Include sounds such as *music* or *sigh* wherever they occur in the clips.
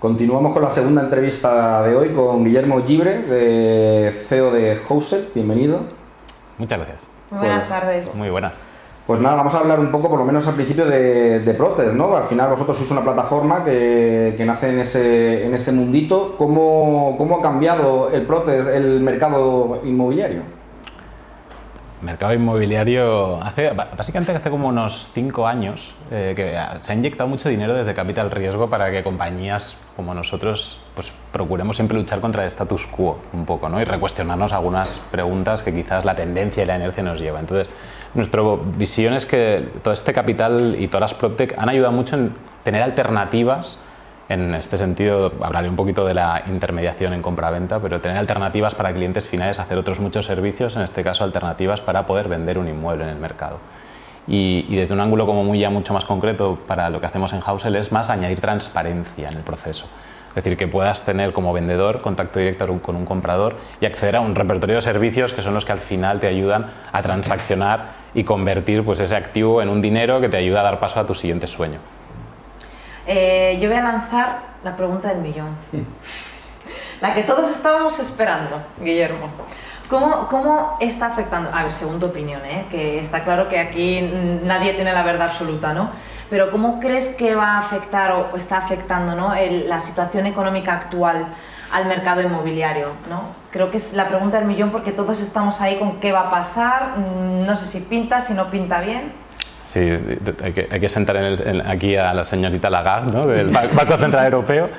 Continuamos con la segunda entrevista de hoy con Guillermo Gibre, de CEO de Housel. Bienvenido. Muchas gracias. Muy buenas Pues- tardes. Muy buenas. Pues nada, vamos a hablar un poco, por lo menos al principio, de, de Protest, ¿no? Al final vosotros sois una plataforma que, que nace en ese, en ese mundito. ¿Cómo, ¿Cómo ha cambiado el Protest, el mercado inmobiliario? Mercado inmobiliario, hace, básicamente hace como unos cinco años eh, que se ha inyectado mucho dinero desde capital riesgo para que compañías como nosotros pues, procuremos siempre luchar contra el status quo un poco ¿no? y recuestionarnos algunas preguntas que quizás la tendencia y la inercia nos lleva. Entonces, nuestra visión es que todo este capital y todas las PropTech han ayudado mucho en tener alternativas En este sentido, hablaré un poquito de la intermediación en compra-venta, pero tener alternativas para clientes finales, hacer otros muchos servicios, en este caso alternativas para poder vender un inmueble en el mercado. Y, desde un ángulo como muy ya mucho más concreto para lo que hacemos en Housel es más añadir transparencia en el proceso. Es decir, que puedas tener como vendedor contacto directo con un comprador y acceder a un repertorio de servicios que son los que al final te ayudan a transaccionar y convertir pues, ese activo en un dinero que te ayuda a dar paso a tu siguiente sueño. Eh, yo voy a lanzar la pregunta del millón. *laughs* La que todos estábamos esperando, Guillermo. ¿Cómo, ¿Cómo está afectando? A ver, según tu opinión, ¿eh? que está claro que aquí nadie tiene la verdad absoluta, ¿no? Pero ¿cómo crees que va a afectar o está afectando ¿no? el- la situación económica actual al mercado inmobiliario? ¿no? Creo que es la pregunta del millón porque todos estamos ahí con qué va a pasar, no sé si pinta, si no pinta bien. Sí, hay que, hay que sentar en el- en- aquí a la señorita Lagarde, ¿no? del Ba- Banco Central Europeo.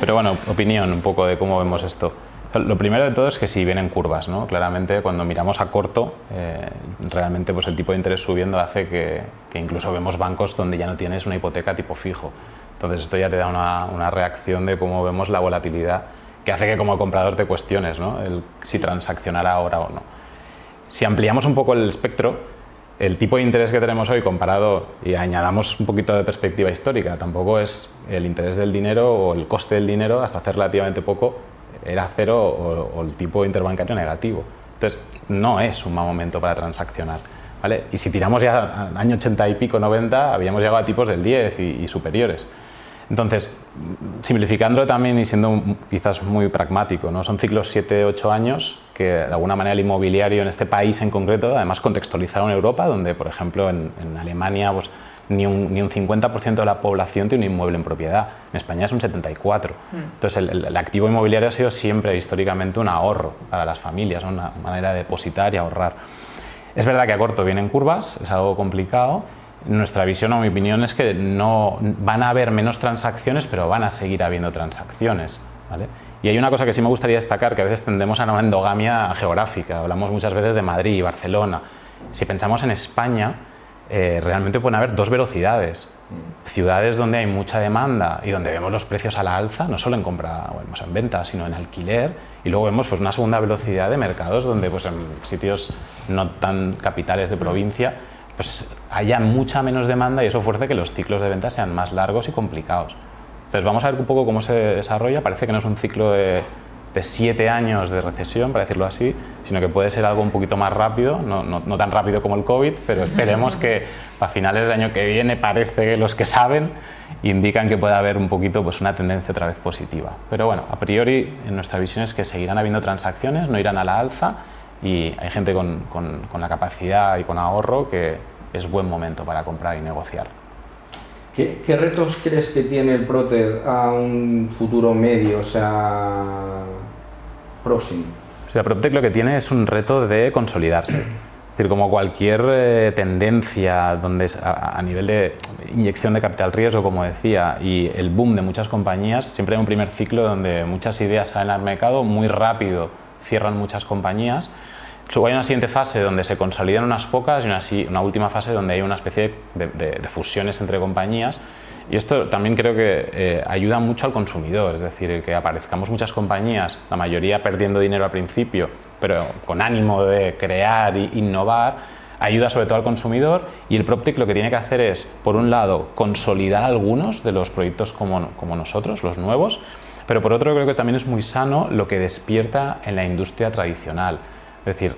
Pero bueno, opinión un poco de cómo vemos esto. Lo primero de todo es que sí vienen curvas, ¿no? Claramente cuando miramos a corto, eh, realmente pues el tipo de interés subiendo hace que, que incluso vemos bancos donde ya no tienes una hipoteca tipo fijo. Entonces esto ya te da una, una reacción de cómo vemos la volatilidad que hace que como comprador te cuestiones, ¿no? El si transaccionar ahora o no. Si ampliamos un poco el espectro, el tipo de interés que tenemos hoy comparado y añadamos un poquito de perspectiva histórica, tampoco es el interés del dinero o el coste del dinero hasta hace relativamente poco era cero o, el tipo interbancario negativo. Entonces, no es un mal momento para transaccionar. ¿vale? Y si tiramos ya al año 80 y pico, 90, habíamos llegado a tipos del 10 y, y superiores. Entonces, simplificándolo también y siendo quizás muy pragmático, ¿no? son ciclos 7-8 años que de alguna manera el inmobiliario en este país en concreto, además contextualizado en Europa, donde por ejemplo en, en Alemania pues, ni, un, ni un 50% de la población tiene un inmueble en propiedad, en España es un 74%. Entonces el, el- el activo inmobiliario ha sido siempre históricamente un ahorro para las familias, ¿no? una manera de depositar y ahorrar. Es verdad que a corto vienen curvas, es algo complicado. Nuestra visión, o mi opinión, es que no van a haber menos transacciones, pero van a seguir habiendo transacciones. ¿vale? Y hay una cosa que sí me gustaría destacar, que a veces tendemos a una endogamia geográfica. Hablamos muchas veces de Madrid y Barcelona. Si pensamos en España, eh, realmente pueden haber dos velocidades. Ciudades donde hay mucha demanda y donde vemos los precios a la alza, no solo en compra o vemos en venta, sino en alquiler. Y luego vemos pues, una segunda velocidad de mercados donde pues, en sitios no tan capitales de provincia pues, haya mucha menos demanda y eso fuerza que los ciclos de venta sean más largos y complicados. Entonces vamos a ver un poco cómo se desarrolla. Parece que no es un ciclo de, de siete años de recesión, para decirlo así, sino que puede ser algo un poquito más rápido, no, no- no tan rápido como el COVID, pero esperemos que a finales del año que viene parece que los que saben indican que puede haber un poquito pues, una tendencia otra vez positiva. Pero bueno, a priori en nuestra visión es que seguirán habiendo transacciones, no irán a la alza y hay gente con, con- con la capacidad y con ahorro que es buen momento para comprar y negociar. ¿Qué, qué retos crees que tiene el Protest a un futuro medio, o sea, próximo? O sea, PropTech lo que tiene es un reto de consolidarse. Es decir, como cualquier eh, tendencia donde es a, a nivel de inyección de capital riesgo, como decía, y el boom de muchas compañías, siempre hay un primer ciclo donde muchas ideas salen al mercado, muy rápido cierran muchas compañías. Hay una siguiente fase donde se consolidan unas pocas y una, una última fase donde hay una especie de, de- de fusiones entre compañías. Y esto también creo que eh, ayuda mucho al consumidor, es decir, que aparezcamos muchas compañías, la mayoría perdiendo dinero al principio, pero con ánimo de crear e innovar, ayuda sobre todo al consumidor y el PropTech lo que tiene que hacer es, por un lado, consolidar algunos de los proyectos como, como nosotros, los nuevos, pero por otro creo que también es muy sano lo que despierta en la industria tradicional. Es decir,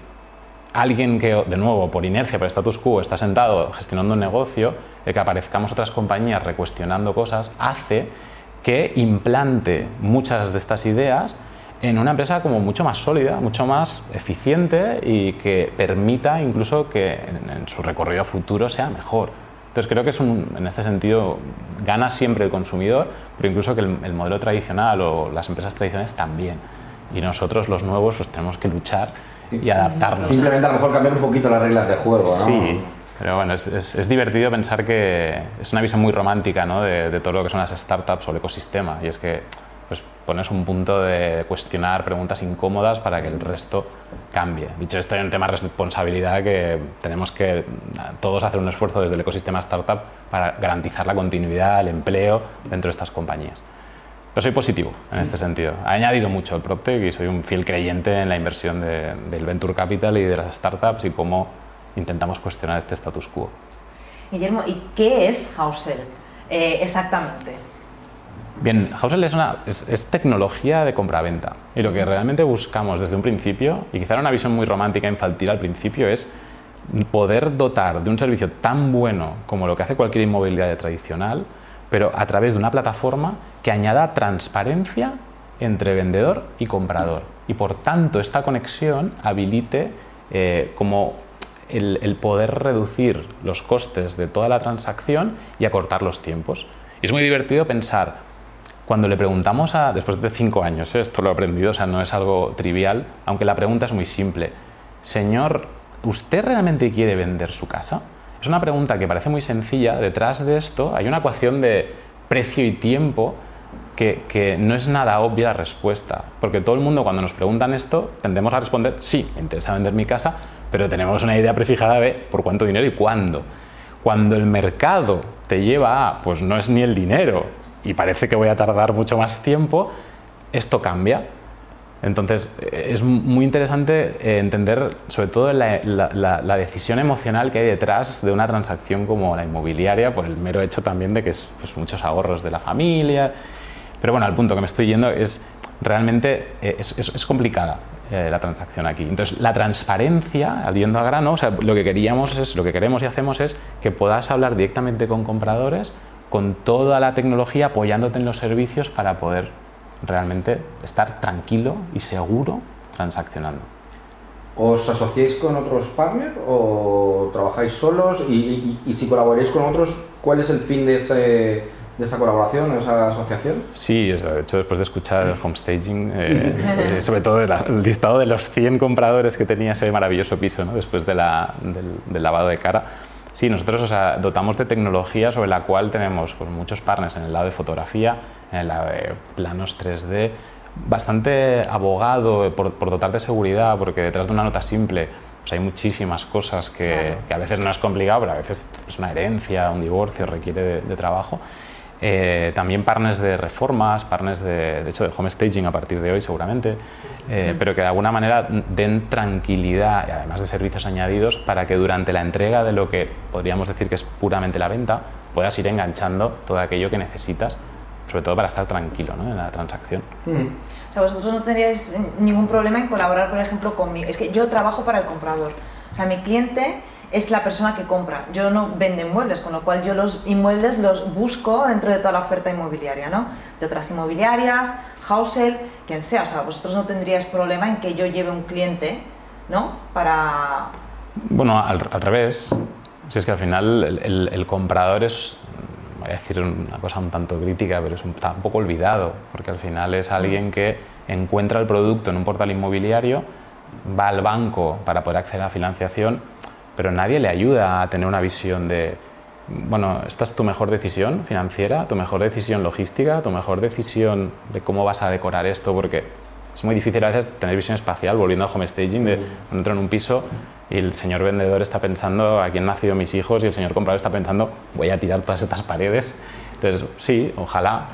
alguien que, de nuevo, por inercia, por status quo, está sentado gestionando un negocio, el que aparezcamos otras compañías recuestionando cosas, hace que implante muchas de estas ideas en una empresa como mucho más sólida, mucho más eficiente y que permita incluso que en, su recorrido futuro sea mejor. Entonces creo que es un, en este sentido gana siempre el consumidor, pero incluso que el, modelo tradicional o las empresas tradicionales también. Y nosotros los nuevos pues tenemos que luchar y adaptarnos. Simplemente a lo mejor cambiar un poquito las reglas de juego, ¿no? Sí, pero bueno, es, es, divertido pensar que es una visión muy romántica ¿no? de, de, todo lo que son las startups o el ecosistema. Y es que pues, pones un punto de cuestionar preguntas incómodas para que el resto cambie. Dicho esto, hay un tema de responsabilidad que tenemos que todos hacer un esfuerzo desde el ecosistema startup para garantizar la continuidad, el empleo dentro de estas compañías. Pero soy positivo en este sentido. Ha añadido mucho el PropTech y soy un fiel creyente en la inversión del Venture Capital y de las startups y cómo intentamos cuestionar este status quo. Guillermo, ¿y qué es Hausel eh, exactamente? Bien, Hausel es, una, es, tecnología de compraventa y lo que realmente buscamos desde un principio, y quizá era una visión muy romántica e infantil al principio, es poder dotar de un servicio tan bueno como lo que hace cualquier inmobiliaria tradicional, pero a través de una plataforma que añada transparencia entre vendedor y comprador. Y por tanto esta conexión habilite eh, como el, poder reducir los costes de toda la transacción y acortar los tiempos. Es muy divertido pensar, cuando le preguntamos a, después de cinco años, ¿eh? esto lo he aprendido, o sea, no es algo trivial, aunque la pregunta es muy simple, Señor, ¿usted realmente quiere vender su casa? Es una pregunta que parece muy sencilla, detrás de esto hay una ecuación de precio y tiempo que, no es nada obvia la respuesta, porque todo el mundo cuando nos preguntan esto tendemos a responder, sí, me interesa vender mi casa, pero tenemos una idea prefijada de por cuánto dinero y cuándo. Cuando el mercado te lleva a, pues no es ni el dinero y parece que voy a tardar mucho más tiempo, esto cambia. Entonces, es muy interesante eh, entender sobre todo la, decisión emocional que hay detrás de una transacción como la inmobiliaria, por el mero hecho también de que es pues, muchos ahorros de la familia. Pero bueno, al punto que me estoy yendo es realmente eh, es complicada. Eh, la transacción aquí. Entonces, la transparencia, yendo a grano, o sea, lo que queríamos es, lo que queremos y hacemos es que puedas hablar directamente con compradores con toda la tecnología apoyándote en los servicios para poder realmente estar tranquilo y seguro transaccionando. ¿Os asociáis con otros partners o trabajáis solos? y si colaboráis con otros, ¿cuál es el fin de ese de esa colaboración, esa asociación? Sí, de hecho después de escuchar el homestaging, *laughs* eh, sobre todo el listado de los 100 compradores que tenía ese maravilloso piso ¿no? después de la, del, lavado de cara, sí, nosotros o sea, dotamos de tecnología sobre la cual tenemos pues, muchos partners en el lado de fotografía, en el lado de planos 3D, bastante abogado por, por dotar de seguridad, porque detrás de una nota simple pues hay muchísimas cosas que, que, a veces no es complicado, pero a veces es una herencia, un divorcio, requiere de, de trabajo. Eh, también partners de reformas, partners de, de hecho de home staging a partir de hoy seguramente, eh, pero que de alguna manera den tranquilidad y además de servicios añadidos para que durante la entrega de lo que podríamos decir que es puramente la venta, puedas ir enganchando todo aquello que necesitas, sobre todo para estar tranquilo ¿no? en la transacción. O sea, vosotros no tendríais ningún problema en colaborar, por ejemplo, conmigo. Es que yo trabajo para el comprador. O sea, mi cliente es la persona que compra. Yo no vendo inmuebles, con lo cual yo los inmuebles los busco dentro de toda la oferta inmobiliaria, ¿no? De otras inmobiliarias, Housel, quien sea. O sea, vosotros no tendríais problema en que yo lleve un cliente, ¿no? Para... Bueno, al, revés. Si es que al final el, comprador es, voy a decir una cosa un tanto crítica, pero es un, está un poco olvidado, porque al final es alguien que encuentra el producto en un portal inmobiliario, va al banco para poder acceder a financiación pero nadie le ayuda a tener una visión de, bueno, esta es tu mejor decisión financiera, tu mejor decisión logística, tu mejor decisión de cómo vas a decorar esto, porque es muy difícil a veces tener visión espacial, volviendo al home staging, de entro en un piso y el señor vendedor está pensando a quién han nacido mis hijos y el señor comprador está pensando voy a tirar todas estas paredes. Entonces, sí, ojalá,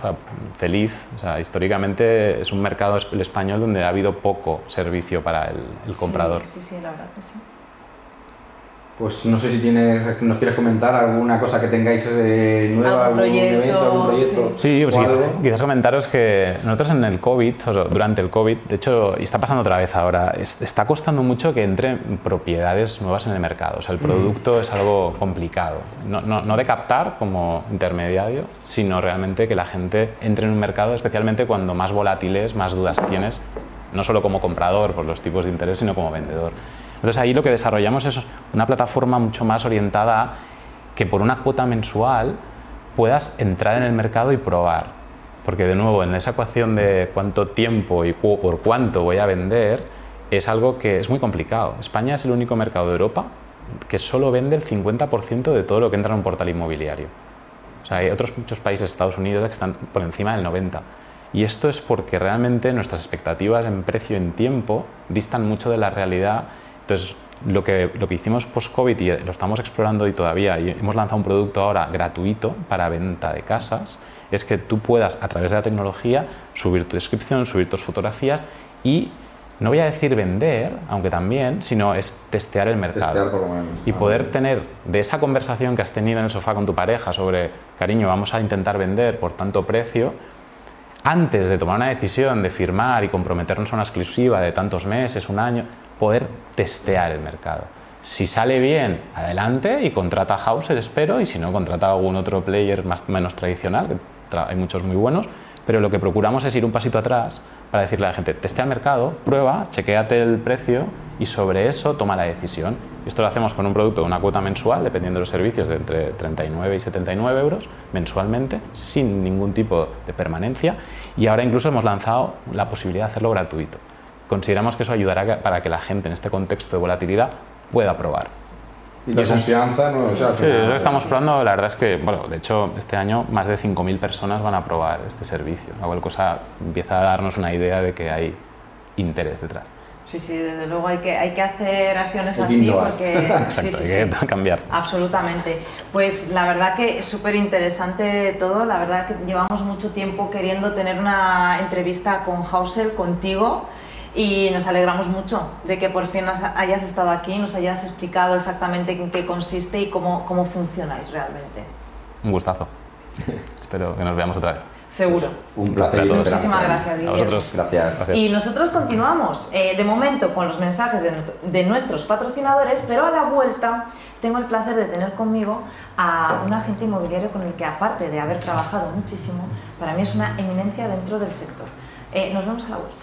feliz. O sea, históricamente es un mercado el español donde ha habido poco servicio para el, comprador. Sí, sí, la verdad que sí. Pues no sé si tienes, nos quieres comentar alguna cosa que tengáis eh, nueva, Algún algún proyecto, evento, algún proyecto. Sí, pues o sí, quizás comentaros que nosotros en el COVID, o sea, durante el COVID, de hecho, y está pasando otra vez ahora, es- está costando mucho que entren propiedades nuevas en el mercado. O sea, el producto es algo complicado. No, no- no de captar como intermediario, sino realmente que la gente entre en un mercado, especialmente cuando más volátil es, más dudas tienes, no solo como comprador por los tipos de interés, sino como vendedor. Entonces ahí lo que desarrollamos es una plataforma mucho más orientada a que por una cuota mensual puedas entrar en el mercado y probar. Porque de nuevo, en esa ecuación de cuánto tiempo y cu- por cuánto voy a vender, es algo que es muy complicado. España es el único mercado de Europa que solo vende el 50% de todo lo que entra en un portal inmobiliario. O sea, hay otros muchos países, Estados Unidos, que están por encima del 90%. Y esto es porque realmente nuestras expectativas en precio y en tiempo distan mucho de la realidad. Entonces, lo que, lo que hicimos post-COVID y lo estamos explorando hoy todavía, y hemos lanzado un producto ahora gratuito para venta de casas, es que tú puedas, a través de la tecnología, subir tu descripción, subir tus fotografías y, no voy a decir vender, aunque también, sino es testear el mercado Testear por lo menos. y Ah, poder bien. tener de esa conversación que has tenido en el sofá con tu pareja sobre, cariño, vamos a intentar vender por tanto precio, antes de tomar una decisión de firmar y comprometernos a una exclusiva de tantos meses, un año, poder testear el mercado. Si sale bien, adelante y contrata a Hauser, espero, y si no, contrata a algún otro player más menos tradicional, que hay muchos muy buenos, pero lo que procuramos es ir un pasito atrás para decirle a la gente, testea el mercado, prueba, chequéate el precio y sobre eso toma la decisión. Esto lo hacemos con un producto de una cuota mensual, dependiendo de los servicios, de entre 39 y 79 euros mensualmente, sin ningún tipo de permanencia. Y ahora incluso hemos lanzado la posibilidad de hacerlo gratuito. Consideramos que eso ayudará para que la gente en este contexto de volatilidad pueda probar. Y de confianza, ¿no? O sea, Sí, estamos probando, la verdad es que, bueno, de hecho, este año más de 5.000 personas van a probar este servicio, la cual cosa empieza a darnos una idea de que hay interés detrás. Sí, sí, desde luego hay que, hay que hacer acciones así porque... Exacto, *laughs* sí, sí, hay sí. que cambiar. Absolutamente. Pues la verdad que es súper interesante todo. La verdad que llevamos mucho tiempo queriendo tener una entrevista con Hausel, contigo, y nos alegramos mucho de que por fin has- hayas estado aquí, nos hayas explicado exactamente en qué consiste y cómo, cómo funcionáis realmente. Un gustazo. *laughs* Espero que nos veamos otra vez. Seguro. Un placer. A y. Muchísimas gracias, A Guillermo. vosotros. Gracias. Y nosotros continuamos, eh, de momento, con los mensajes de, de nuestros patrocinadores, pero a la vuelta tengo el placer de tener conmigo a un agente inmobiliario con el que, aparte de haber trabajado muchísimo, para mí es una eminencia dentro del sector. Eh, nos vemos a la vuelta.